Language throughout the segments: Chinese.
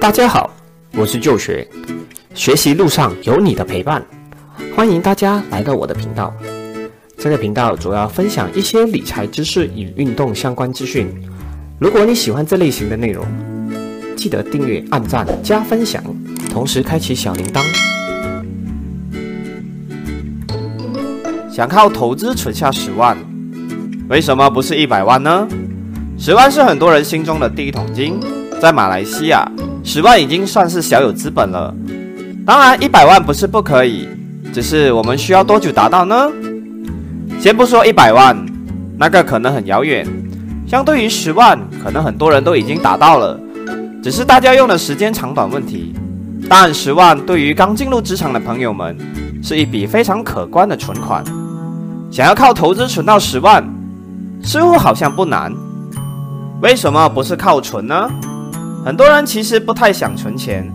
大家好，我是旧学，学习路上有你的陪伴，欢迎大家来到我的频道。这个频道主要分享一些理财知识与运动相关资讯。如果你喜欢这类型的内容，记得订阅、按赞、加分享，同时开启小铃铛。想靠投资存下十万，为什么不是一百万呢？十万是很多人心中的第一桶金，在马来西亚。十万已经算是小有资本了，当然一百万不是不可以，只是我们需要多久达到呢？先不说一百万，那个可能很遥远，相对于十万，可能很多人都已经达到了，只是大家用的时间长短问题。但十万对于刚进入职场的朋友们，是一笔非常可观的存款，想要靠投资存到十万，似乎好像不难，为什么不是靠存呢？很多人其实不太想存钱，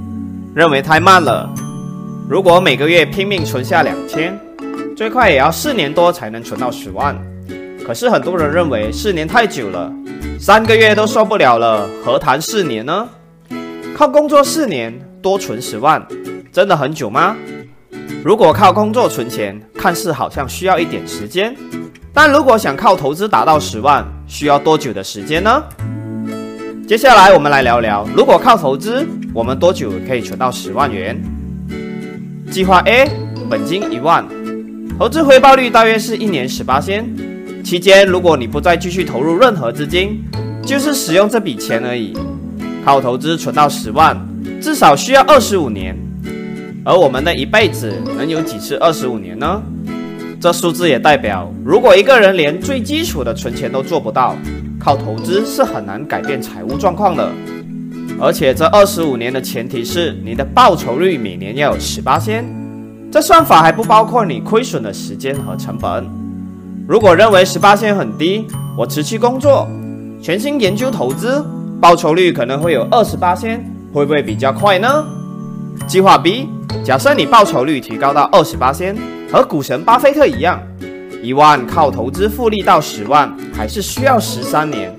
认为太慢了。如果每个月拼命存下两千，最快也要四年多才能存到十万。可是很多人认为四年太久了，三个月都受不了了，何谈四年呢？靠工作四年多存十万，真的很久吗？如果靠工作存钱，看似好像需要一点时间，但如果想靠投资达到十万，需要多久的时间呢？接下来我们来聊聊，如果靠投资，我们多久可以存到十万元？计划 A，本金一万，投资回报率大约是一年十八仙，期间如果你不再继续投入任何资金，就是使用这笔钱而已。靠投资存到十万，至少需要二十五年，而我们的一辈子能有几次二十五年呢？这数字也代表，如果一个人连最基础的存钱都做不到。靠投资是很难改变财务状况的，而且这二十五年的前提是你的报酬率每年要有十八仙，这算法还不包括你亏损的时间和成本。如果认为十八仙很低，我辞去工作，全心研究投资，报酬率可能会有二十八仙，会不会比较快呢？计划 B，假设你报酬率提高到二十八仙，和股神巴菲特一样。一万靠投资复利到十万，还是需要十三年。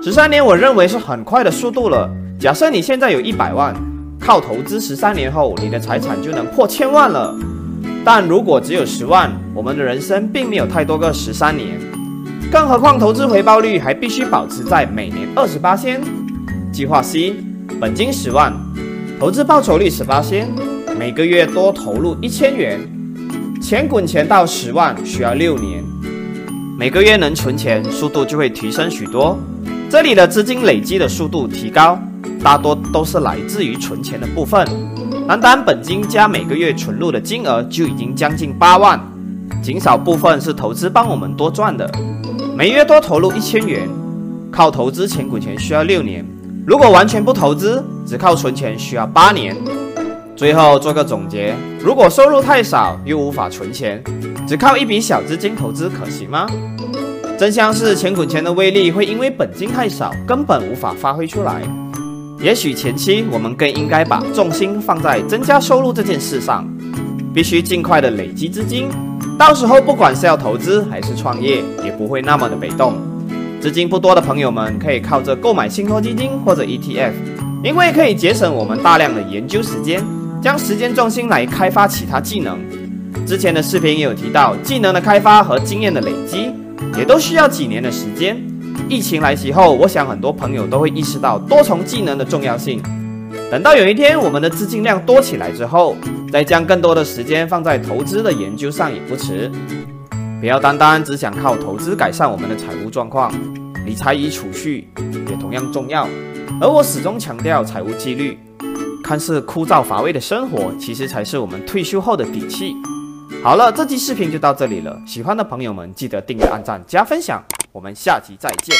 十三年，我认为是很快的速度了。假设你现在有一百万，靠投资十三年后，你的财产就能破千万了。但如果只有十万，我们的人生并没有太多个十三年。更何况投资回报率还必须保持在每年二十八仙。计划 C，本金十万，投资报酬率十八仙，每个月多投入一千元。钱滚钱到十万需要六年，每个月能存钱，速度就会提升许多。这里的资金累积的速度提高，大多都是来自于存钱的部分。单单本金加每个月存入的金额就已经将近八万，仅少部分是投资帮我们多赚的。每月多投入一千元，靠投资钱滚钱需要六年。如果完全不投资，只靠存钱需要八年。最后做个总结：如果收入太少又无法存钱，只靠一笔小资金投资可行吗？真相是钱滚钱的威力会因为本金太少，根本无法发挥出来。也许前期我们更应该把重心放在增加收入这件事上，必须尽快的累积资金，到时候不管是要投资还是创业，也不会那么的被动。资金不多的朋友们可以靠着购买信托基金或者 ETF，因为可以节省我们大量的研究时间。将时间重心来开发其他技能。之前的视频也有提到，技能的开发和经验的累积，也都需要几年的时间。疫情来袭后，我想很多朋友都会意识到多重技能的重要性。等到有一天我们的资金量多起来之后，再将更多的时间放在投资的研究上也不迟。不要单单只想靠投资改善我们的财务状况，理财与储蓄也同样重要。而我始终强调财务纪律。看似枯燥乏味的生活，其实才是我们退休后的底气。好了，这期视频就到这里了。喜欢的朋友们记得订阅、按赞、加分享。我们下期再见。